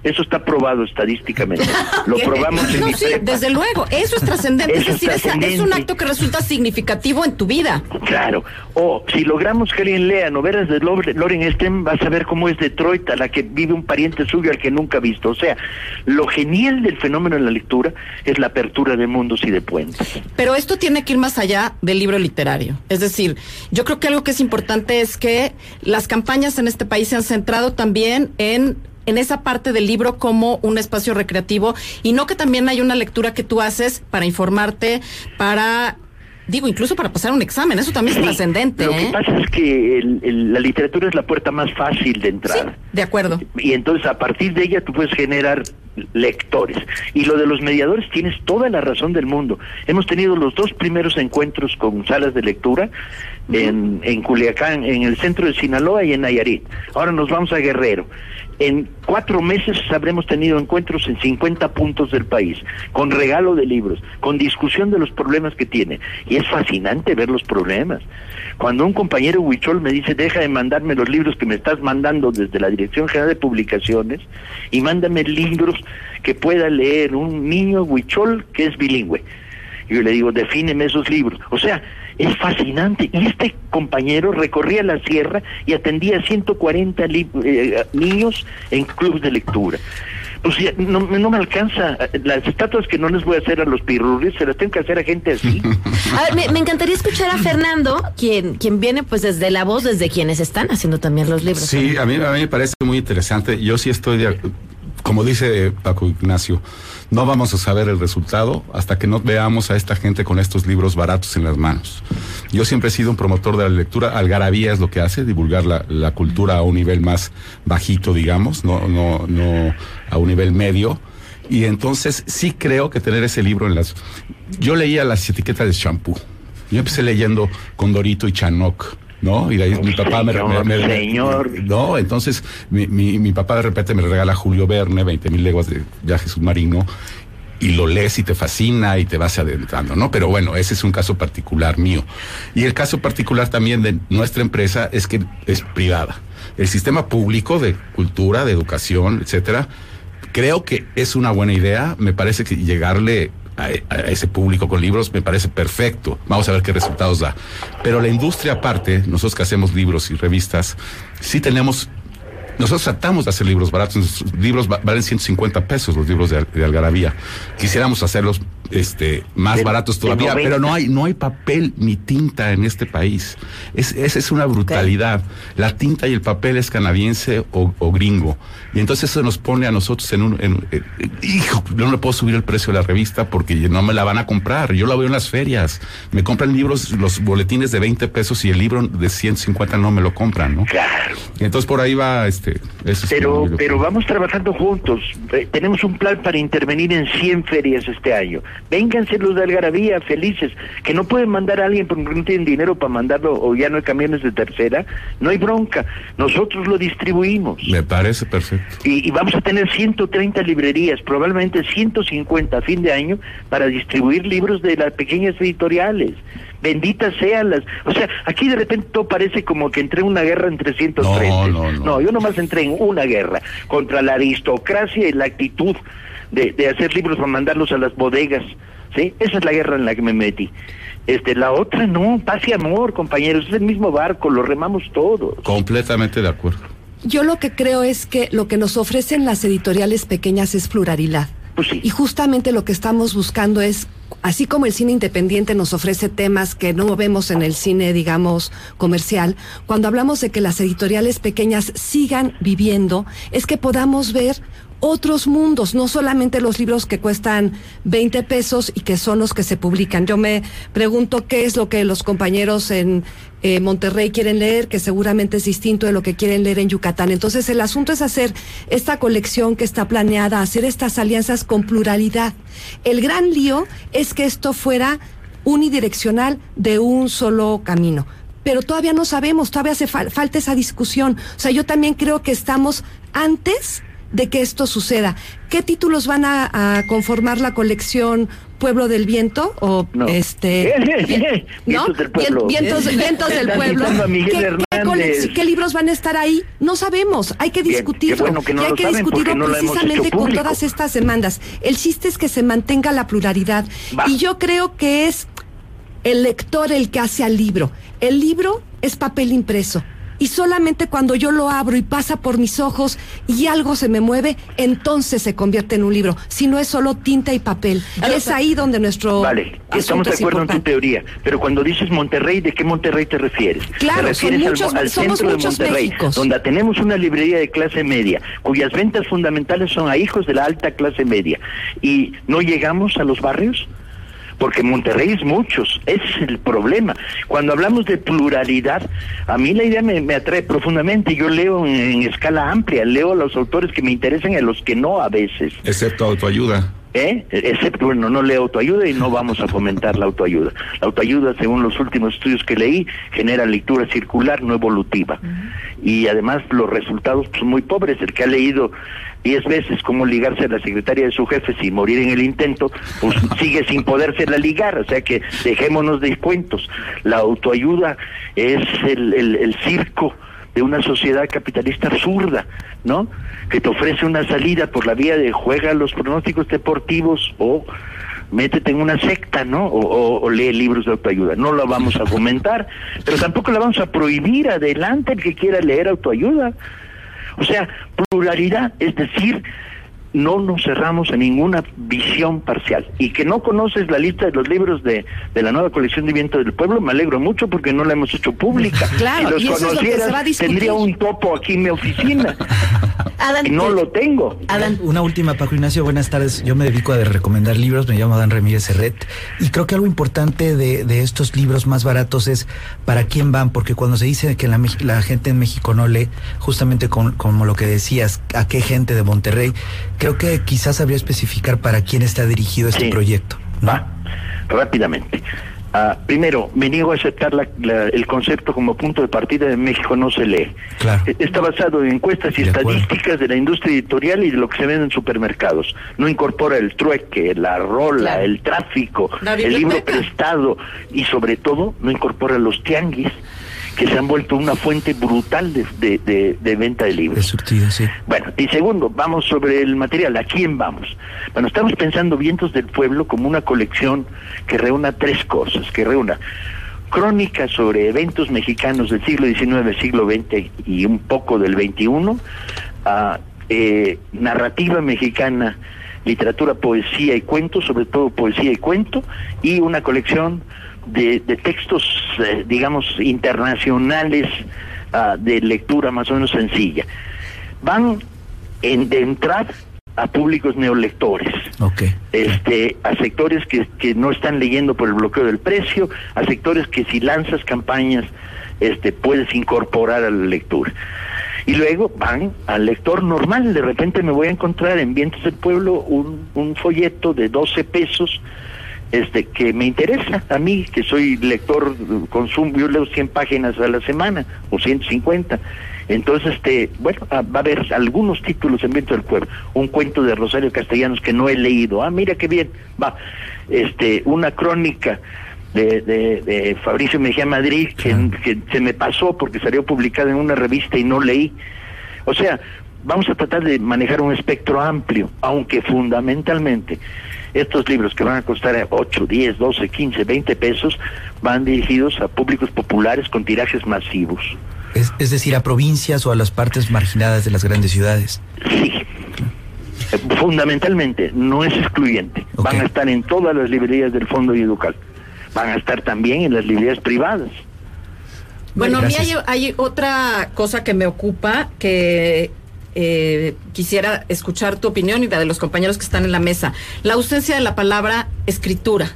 Eso está probado estadísticamente. [LAUGHS] Lo probamos en No, mi sí, prepa. desde luego, eso es trascendente, es decir, es un acto que resulta significativo en tu vida. Claro. O si logramos que alguien lea novelas de Lor- Loren Stem, vas a ver cómo es Detroit, a la que vive un pariente suyo al que nunca ha visto. O sea, lo genial del fenómeno en la lectura es la apertura de mundos y de puentes. Pero esto tiene que ir más allá del libro literario. Es decir, yo creo que algo que es importante es que las campañas en este país se han centrado también en en esa parte del libro como un espacio recreativo y no que también hay una lectura que tú haces para informarte, para digo, incluso para pasar un examen, eso también es trascendente, Lo que ¿eh? pasa es que el- el- la literatura es la puerta más fácil de entrar. De acuerdo. Y entonces a partir de ella tú puedes generar lectores. Y lo de los mediadores tienes toda la razón del mundo. Hemos tenido los dos primeros encuentros con salas de lectura en, en Culiacán, en el centro de Sinaloa y en Nayarit. Ahora nos vamos a Guerrero. En cuatro meses habremos tenido encuentros en 50 puntos del país, con regalo de libros, con discusión de los problemas que tiene. Y es fascinante ver los problemas. Cuando un compañero huichol me dice, deja de mandarme los libros que me estás mandando desde la Dirección General de Publicaciones y mándame libros que pueda leer un niño huichol que es bilingüe. Y yo le digo, defíneme esos libros. O sea, es fascinante. Y este compañero recorría la sierra y atendía a 140 li- eh, niños en clubes de lectura. Pues ya, no, no me alcanza. Las estatuas que no les voy a hacer a los pirurris, se las tengo que hacer a gente así. [LAUGHS] A ver, me, me encantaría escuchar a Fernando, quien, quien viene pues desde la voz, desde quienes están haciendo también los libros. Sí, a mí, a mí me parece muy interesante. Yo sí estoy, de, como dice Paco Ignacio, no vamos a saber el resultado hasta que no veamos a esta gente con estos libros baratos en las manos. Yo siempre he sido un promotor de la lectura. Algarabía es lo que hace, divulgar la, cultura a un nivel más bajito, digamos, no, no, no a un nivel medio. Y entonces sí creo que tener ese libro en las... Yo leía las etiquetas de shampoo. Yo empecé leyendo Condorito y Chanoc ¿no? Y de ahí mi papá me, Señor, me- me- señor. No, entonces mi, mi, mi papá de repente me regala Julio Verne, 20 mil leguas de viaje submarino, y lo lees y te fascina y te vas adentrando, ¿no? Pero bueno, ese es un caso particular mío. Y el caso particular también de nuestra empresa es que es privada. El sistema público de cultura, de educación, etcétera, creo que es una buena idea. Me parece que llegarle a, a ese público con libros me parece perfecto. Vamos a ver qué resultados da. Pero la industria aparte, nosotros que hacemos libros y revistas, sí tenemos nosotros tratamos de hacer libros baratos. Nuestros libros va- valen 150 pesos, los libros de, de Algarabía. Quisiéramos hacerlos este, más De- baratos todavía, 90. pero no hay, no hay papel ni tinta en este país. Es, esa es una brutalidad. La tinta y el papel es canadiense o, o gringo. Y entonces eso nos pone a nosotros en un... en- en- hijo, no le puedo subir el precio de la revista porque no me la van a comprar. Yo la veo en las ferias. Me compran libros, los boletines de 20 pesos y el libro de 150 no me lo compran, ¿no? Claro. Y entonces por ahí va, este... eso es Pero, pero vamos trabajando juntos. Eh, tenemos un plan para intervenir en 100 ferias este año. Vénganse los de Algarabía, felices. Que no pueden mandar a alguien porque no tienen dinero para mandarlo o ya no hay camiones de tercera. No hay bronca. Nosotros lo distribuimos. Me parece perfecto. Y, y vamos a tener 130 librerías, probablemente 150 a fin de año, para distribuir libros de las pequeñas editoriales. Benditas sean las... O sea, aquí de repente todo parece como que entré en una guerra entre 130. No, no, no. yo nomás entré en una guerra contra la aristocracia y la actitud de, de hacer libros para mandarlos a las bodegas. ¿Sí? Esa es la guerra en la que me metí. Este, la otra no, paz y amor, compañeros, es el mismo barco, lo remamos todos. Completamente de acuerdo. Yo lo que creo es que lo que nos ofrecen las editoriales pequeñas es pluralidad. Pues sí. Y justamente lo que estamos buscando es, así como el cine independiente nos ofrece temas que no vemos en el cine, digamos, comercial, cuando hablamos de que las editoriales pequeñas sigan viviendo, es que podamos ver otros mundos, no solamente los libros que cuestan 20 pesos y que son los que se publican. Yo me pregunto qué es lo que los compañeros en eh, Monterrey quieren leer, que seguramente es distinto de lo que quieren leer en Yucatán. Entonces el asunto es hacer esta colección que está planeada, hacer estas alianzas con pluralidad. El gran lío es que esto fuera unidireccional de un solo camino. Pero todavía no sabemos, todavía hace fal- falta esa discusión. O sea, yo también creo que estamos antes de que esto suceda. ¿Qué títulos van a, a conformar la colección Pueblo del Viento? O No. este. ¿no? [LAUGHS] Vientos del pueblo. Vientos, vientos del ¿Qué, libros van a estar ahí? No sabemos. Hay que discutirlo. qué bueno que no y hay que discutirlo no precisamente con todas estas demandas. El chiste es que se mantenga la pluralidad. Va. Y yo creo que es el lector el que hace al libro. El libro es papel impreso. Y solamente cuando yo lo abro y pasa por mis ojos y algo se me mueve, entonces se convierte en un libro. Si no es solo tinta y papel. es ahí donde nuestro. Vale, estamos de es acuerdo en tu teoría, pero cuando dices Monterrey, ¿de qué Monterrey te refieres? Claro, te refieres son muchos- al somos centro de muchos Monterrey, Méxicos. donde tenemos una librería de clase media, cuyas ventas fundamentales son a hijos de la alta clase media, y no llegamos a los barrios. Porque Monterrey es muchos, ese es el problema. Cuando hablamos de pluralidad, a mí la idea me, atrae profundamente. Yo leo en, en escala amplia, leo a los autores que me interesan y a los que no a veces. Excepto autoayuda. ¿Eh? Excepto, bueno, no leo autoayuda y no vamos a fomentar la autoayuda. La autoayuda, según los últimos estudios que leí, genera lectura circular, no evolutiva. Y además los resultados son muy pobres. El que ha leído diez veces cómo ligarse a la secretaria de su jefe sin morir en el intento, pues [LAUGHS] sigue sin podérsela ligar. O sea que dejémonos de cuentos. La autoayuda es el, el, el circo de una sociedad capitalista absurda, ¿no? Que te ofrece una salida por la vía de juega los pronósticos deportivos o métete en una secta, ¿no? O, o- o lee libros de autoayuda. No la vamos a fomentar, [LAUGHS] pero tampoco la vamos a prohibir. Adelante el que quiera leer autoayuda. O sea, pluralidad, es decir, no nos cerramos a ninguna visión parcial. Y que no conoces la lista de los libros de, de la nueva colección de Viento del Pueblo, me alegro mucho porque no la hemos hecho pública. [LAUGHS] Claro, si y los eso es lo que se conocieras, va a discutir. tendría un topo aquí en mi oficina. Adán, y no te- lo tengo. Adán, Una última, Paco Ignacio, buenas tardes. Yo me dedico a recomendar libros, me llamo Adán Ramírez Serret, y creo que algo importante de, de estos libros más baratos es para quién van, porque cuando se dice que la, la gente en México no lee, justamente con- como lo que decías, a qué gente de Monterrey, creo que quizás habría especificar para quién está dirigido este Sí. proyecto. ¿no? Va, rápidamente. Ah, primero, me niego a aceptar la- la- el concepto como punto de partida de México no se lee. E- Está basado en encuestas y estadísticas de la industria editorial y de lo que se vende en supermercados. No incorpora el trueque, la rola, el tráfico, La el libro prestado y sobre todo no incorpora los tianguis que se han vuelto una fuente brutal de, de- de- de venta de libros. Bueno, y segundo, vamos sobre el material. ¿A quién vamos? Bueno, estamos pensando Vientos del Pueblo como una colección que reúna tres cosas, que reúna crónicas sobre eventos mexicanos del siglo XIX, siglo XX y un poco del XXI, ah, eh, narrativa mexicana, literatura, poesía y cuento, sobre todo poesía y cuento, y una colección de, de textos, eh, digamos, internacionales ah, de lectura más o menos sencilla. Van en, de entrada a públicos neolectores, este, a sectores que, que no están leyendo por el bloqueo del precio, a sectores que si lanzas campañas este, puedes incorporar a la lectura. Y luego van al lector normal, de repente me voy a encontrar en Vientos del Pueblo un, un folleto de 12 pesos este que me interesa a mí, que soy lector, consumo, yo leo 100 páginas a la semana o 150. Entonces, este, bueno, ah, va a haber algunos títulos en Viento del Pueblo. Un cuento de Rosario Castellanos que no he leído. Ah, mira qué bien. Va. Este, una crónica de, de, de Fabricio Mejía Madrid que, que se me pasó porque salió publicada en una revista y no leí. O sea, vamos a tratar de manejar un espectro amplio, aunque fundamentalmente estos libros que van a costar 8, 10, 12, 15, 20 pesos van dirigidos a públicos populares con tirajes masivos. Es, es decir, a provincias o a las partes marginadas de las grandes ciudades. Eh, Fundamentalmente, no es excluyente. Van a estar en todas las librerías del Fondo Educal. Van a estar también en las librerías privadas. Bueno, a mí Gracias. hay, hay otra cosa que me ocupa que eh, quisiera escuchar tu opinión y la de los compañeros que están en la mesa. La ausencia de la palabra escritura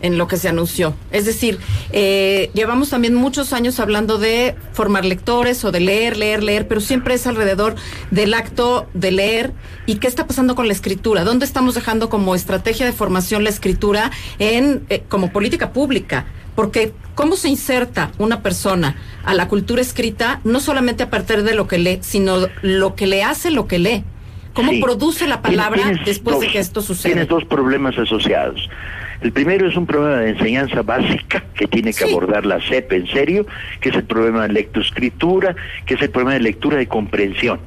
en lo que se anunció. Es decir, eh, llevamos también muchos años hablando de formar lectores o de leer, leer, leer, pero siempre es alrededor del acto de leer. ¿Y qué está pasando con la escritura? ¿Dónde estamos dejando como estrategia de formación la escritura en eh, como política pública? Porque cómo se inserta una persona a la cultura escrita no solamente a partir de lo que lee, sino lo que le hace lo que lee. ¿Cómo Sí. produce la palabra Tienes después de que esto sucede? Tienes dos problemas asociados. El primero es un problema de enseñanza básica que tiene que abordar la SEP en serio, que es el problema de lectoescritura, que es el problema de lectura de comprensión,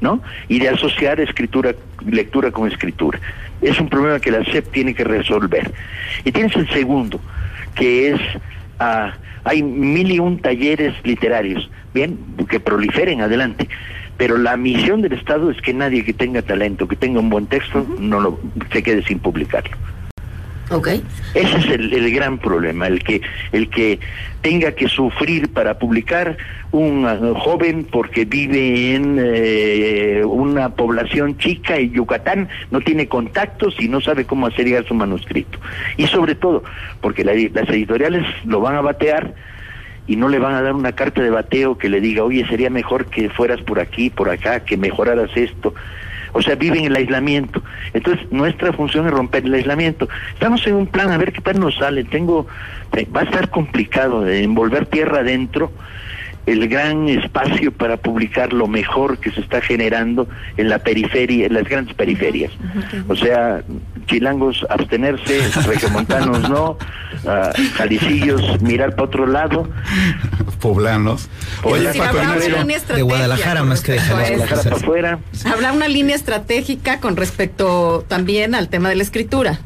¿no? Y de asociar escritura, lectura con escritura. Es un problema que la SEP tiene que resolver. Y tienes el segundo, que es ah, hay mil y un talleres literarios, bien, que proliferen adelante. Pero la misión del Estado es que nadie que tenga talento, que tenga un buen texto, no lo, se quede sin publicarlo. Ok. Ese es el, gran problema, el que, el que tenga que sufrir para publicar un joven porque vive en eh, una población chica en Yucatán, no tiene contactos y no sabe cómo hacer llegar su manuscrito. Y sobre todo, porque la- las editoriales lo van a batear y no le van a dar una carta de bateo que le diga, oye, sería mejor que fueras por aquí, por acá, que mejoraras esto. O sea, viven el aislamiento. Entonces, nuestra función es romper el aislamiento. Estamos en un plan, a ver qué tal nos sale. Tengo, eh, va a estar complicado de envolver tierra adentro el gran espacio para publicar lo mejor que se está generando en la periferia, en las grandes periferias. O sea, chilangos abstenerse, regiomontanos no, jalicillos mirar para otro lado. Poblanos. Oye, decir, habrá una línea estratégica con respecto a Guadalajara para afuera. Habrá una línea estratégica con respecto también al tema de la escritura.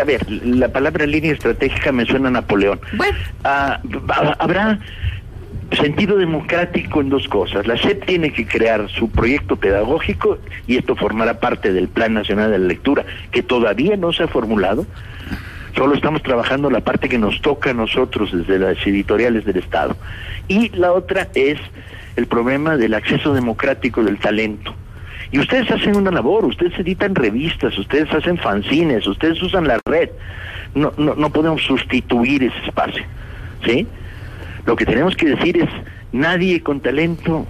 A ver, la palabra línea estratégica me suena a Napoleón. Bueno. Ah, habrá sentido democrático en dos cosas. La SEP tiene que crear su proyecto pedagógico y esto formará parte del Plan Nacional de la Lectura, que todavía no se ha formulado. Solo estamos trabajando la parte que nos toca a nosotros desde las editoriales del Estado. Y la otra es el problema del acceso democrático del talento. Y ustedes hacen una labor, ustedes editan revistas, ustedes hacen fanzines, ustedes usan la red. No, no, no podemos sustituir ese espacio. ¿Sí? Lo que tenemos que decir es, nadie con talento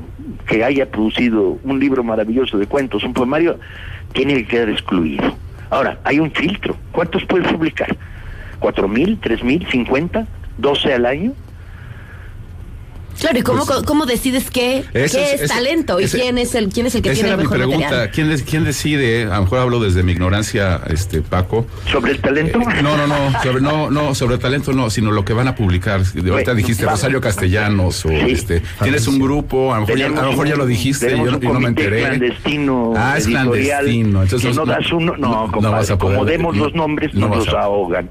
que haya producido un libro maravilloso de cuentos, un poemario, tiene que quedar excluido. Ahora, hay un filtro. ¿Cuántos puedes publicar? cuatro mil, tres mil, cincuenta, doce al año. Claro, ¿y cómo, Pues- cómo decides qué, qué es- es, ese- talento y ese- quién es el quién es el que Esa tiene era el mi mejor pregunta. material? ¿Quién, des- ¿Quién decide? A lo mejor hablo desde mi ignorancia, este Paco. ¿Sobre el talento? Eh, no, no, no, sobre, no, no, sobre el talento no, sino lo que van a publicar. De ahorita Bueno, dijiste vamos. Rosario Castellanos o Sí. este. Tienes un grupo, a lo mejor, ya, a lo mejor ya lo dijiste y yo, un y no me enteré. clandestino Ah, es clandestino. Entonces que no, no- das uno, no, no compadre, vas a poder- como demos no- los nombres, no nos los ahogan.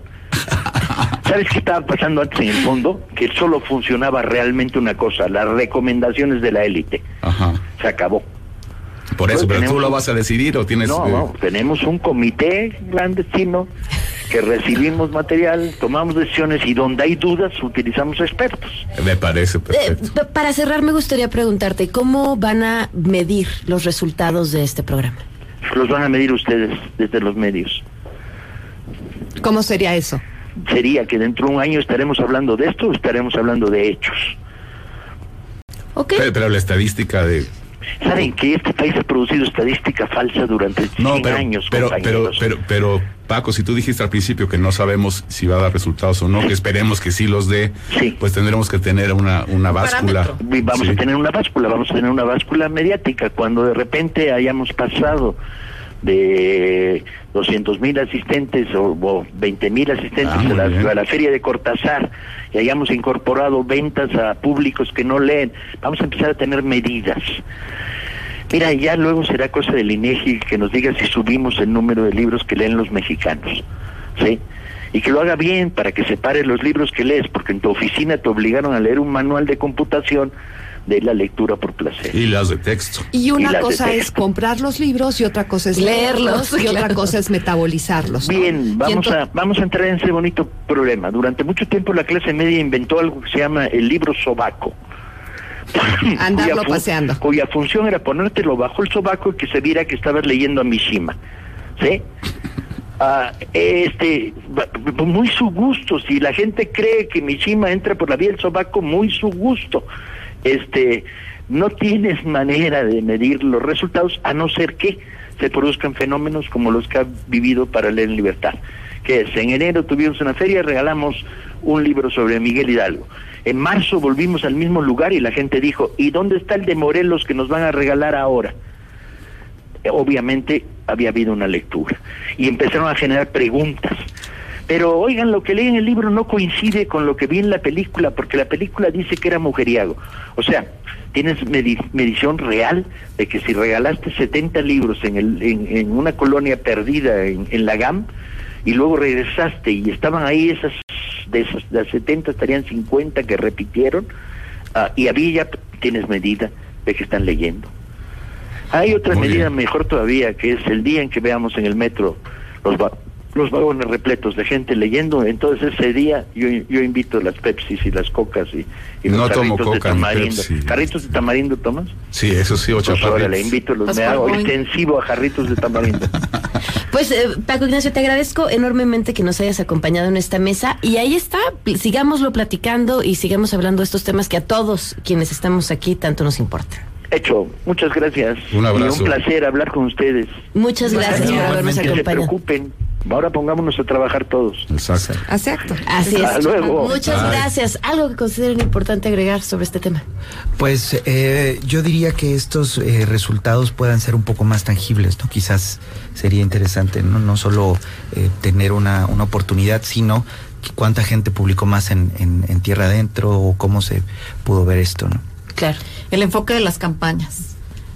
¿Sabes qué estaba pasando antes en el fondo? Que solo funcionaba realmente una cosa, las recomendaciones de la élite. Ajá. Se acabó. Por eso, pero tú lo vas a decidir o tienes. No, eh, no, tenemos un comité clandestino que recibimos material, tomamos decisiones y donde hay dudas utilizamos expertos. Me parece Eh, perfecto. para cerrar, me gustaría preguntarte, ¿cómo van a medir los resultados de este programa? Los van a medir ustedes desde los medios. ¿Cómo sería eso? Sería que dentro de un año estaremos hablando de esto o estaremos hablando de hechos. Pero, pero la estadística de. ¿Saben que este país ha producido estadística falsa durante 100 No, pero, años, pero, pero, compañeros? pero, pero, Paco, si tú dijiste al principio que no sabemos si va a dar resultados o no, que esperemos que sí los dé, pues tendremos que tener una, una báscula. Y vamos Sí. a tener una báscula, vamos a tener una báscula mediática. Cuando de repente hayamos pasado de 200 mil asistentes o, 20 mil asistentes Ah, la, a la feria de Cortázar y hayamos incorporado ventas a públicos que no leen, vamos a empezar a tener medidas. Mira, ya luego será cosa del INEGI que nos diga si subimos el número de libros que leen los mexicanos, ¿sí? Y que lo haga bien para que separe los libros que lees, porque en tu oficina te obligaron a leer un manual de computación de la lectura por placer. Y las de texto. Y una cosa es comprar los libros y otra cosa es Leerlos, y otra cosa es metabolizarlos. ¿no? Bien, vamos a, vamos a entrar en ese bonito problema. Durante mucho tiempo la clase media inventó algo que se llama el libro sobaco. [LAUGHS] Andarlo Cuya paseando. Cuya función era ponértelo bajo el sobaco y que se viera que estabas leyendo a Mishima. ¿Sí? [LAUGHS] Ah, este, muy su gusto. Si la gente cree que Mishima entra por la vía del sobaco, muy su gusto. Este, no tienes manera de medir los resultados a no ser que se produzcan fenómenos como los que ha vivido para leer en libertad. Que es, en enero tuvimos una feria, regalamos un libro sobre Miguel Hidalgo. En marzo volvimos al mismo lugar y la gente dijo, ¿y dónde está el de Morelos que nos van a regalar ahora? Obviamente había habido una lectura y empezaron a generar preguntas. Pero oigan, lo que leen en el libro no coincide con lo que vi en la película, porque la película dice que era mujeriago. O sea, tienes medi- medición real de que si regalaste 70 libros en, el, en, en una colonia perdida en, en la GAM y luego regresaste y estaban ahí esas, de esas de las 70 estarían 50 que repitieron, ah, y había ya tienes medida de que están leyendo. Hay otra Muy medida bien. mejor todavía, que es el día en que veamos en el metro los, los vagones repletos de gente leyendo, entonces ese día yo, yo invito las Pepsis y las Cocas y, y los No tomo carritos de coca ni tamarindo. Pepsi. ¿Carritos de tamarindo tomas? Sí, eso sí, ocho Pues ahora le invito, los, me hago extensivo a jarritos de tamarindo. [LAUGHS] Pues eh, Paco Ignacio, te agradezco enormemente que nos hayas acompañado en esta mesa y ahí está, sigámoslo platicando y sigamos hablando de estos temas que a todos quienes estamos aquí tanto nos importan. Hecho, muchas gracias. Un abrazo. Y un placer hablar con ustedes. Muchas gracias por habernos Que se acompañado. preocupen. Ahora pongámonos a trabajar todos. Exacto. Exacto. Así es. Hasta luego. Muchas Bye. gracias. Algo que consideren importante agregar sobre este tema. Pues eh, yo diría que estos eh, resultados puedan ser un poco más tangibles, ¿no? Quizás sería interesante, ¿no? No solo eh, tener una, una oportunidad, sino que cuánta gente publicó más en, en, en tierra adentro o cómo se pudo ver esto, ¿no? Claro. El enfoque de las campañas.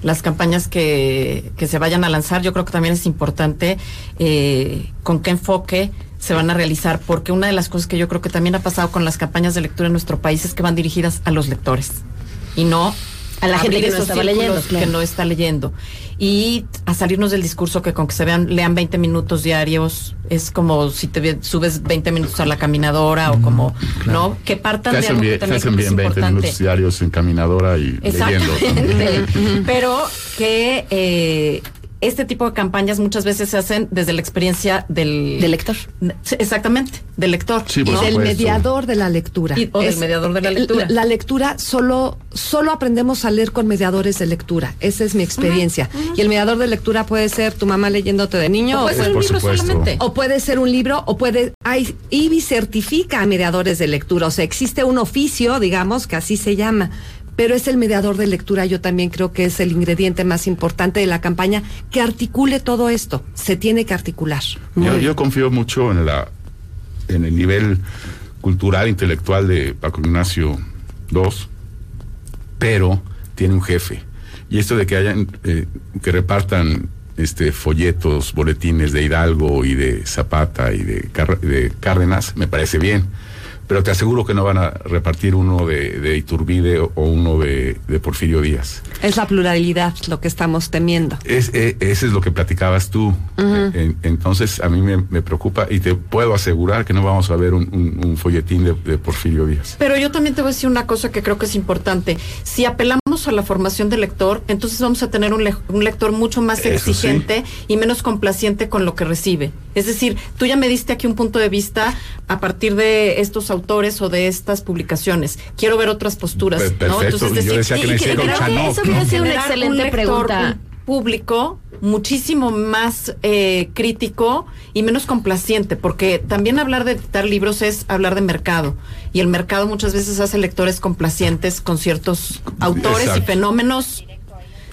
Las campañas que, que se vayan a lanzar, yo creo que también es importante eh, con qué enfoque se van a realizar, porque una de las cosas que yo creo que también ha pasado con las campañas de lectura en nuestro país es que van dirigidas a los lectores y no A la gente que no estaba leyendo, claro. que no está leyendo y a salirnos del discurso que con que se vean lean 20 minutos diarios es como si te subes 20 minutos a la caminadora o como no que partan de algo que bien, te también hacen que bien es 20 importante. minutos diarios en caminadora y leyendo. Exactamente. [LAUGHS] Pero que eh, este tipo de campañas muchas veces se hacen desde la experiencia del, Del lector. Exactamente, del lector. Sí, ¿no? del supuesto. mediador de la lectura. Y- o del mediador de la lectura. La, la lectura solo, solo aprendemos a leer con mediadores de lectura. Esa es mi experiencia. Y el mediador de lectura puede ser tu mamá leyéndote de niño. O puede ser un libro supuesto. solamente. O puede ser un libro, o puede. Hay, IBI certifica a mediadores de lectura. O sea, existe un oficio, digamos, que así se llama. Pero es el mediador de lectura, yo también creo que es el ingrediente más importante de la campaña que articule todo esto. Se tiene que articular. Yo, yo confío mucho en la en el nivel cultural, intelectual de Paco Ignacio II, pero tiene un jefe. Y esto de que hayan, eh, que repartan este folletos, boletines de Hidalgo y de Zapata y de, Car- de Cárdenas, me parece bien. Pero te aseguro que no van a repartir uno de, de Iturbide o, uno de, de Porfirio Díaz. Es la pluralidad lo que estamos temiendo. Es, eh, ese es lo que platicabas tú. Eh, en- entonces, a mí me, me preocupa y te puedo asegurar que no vamos a ver un, un- un folletín de, de Porfirio Díaz. Pero yo también te voy a decir una cosa que creo que es importante. Si apelamos a la formación del lector, entonces vamos a tener un, le- un lector mucho más Eso sí. exigente y menos complaciente con lo que recibe. Es decir, tú ya me diste aquí un punto de vista a partir de estos autores o de estas publicaciones. Quiero ver otras posturas. Pe- ¿no? perfecto. Entonces, Yo decía que y- que Chanok, eso ¿no? viene a ser una un excelente lector pregunta público muchísimo más eh, crítico y menos complaciente, porque también hablar de editar libros es hablar de mercado y el mercado muchas veces hace lectores complacientes con ciertos autores y fenómenos.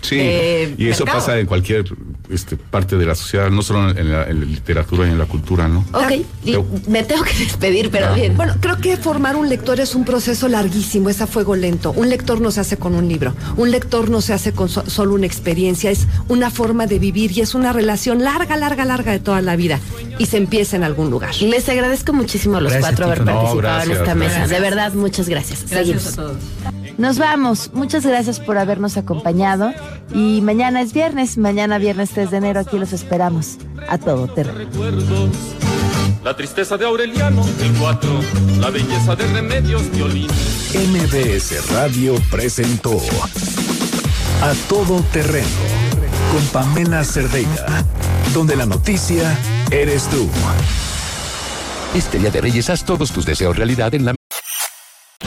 Sí, eh, y eso mercado. pasa en cualquier este, parte de la sociedad, no solo en la, en la literatura y en la cultura, ¿no? Ok, y me tengo que despedir, pero Ah. bien. Bueno, creo que formar un lector es un proceso larguísimo, es a fuego lento. Un lector no se hace con un libro, un lector no se hace con so- solo una experiencia, es una forma de vivir y es una relación larga, larga, larga de toda la vida. Y se empieza en algún lugar. Les agradezco muchísimo a los Gracias, cuatro haber. No, participado gracias, en esta mesa. De verdad, muchas gracias. Gracias Seguimos. a todos. Nos vamos. Muchas gracias por habernos acompañado. Y mañana es viernes. Mañana, viernes 3 de enero, aquí los esperamos. A todo terreno. recuerdos. La tristeza de Aureliano, el 4, la belleza de Remedios, violín. MBS Radio presentó A Todo Terreno con Pamela Cerdeira, donde la noticia eres tú. Este día de Reyes haz todos tus deseos realidad en la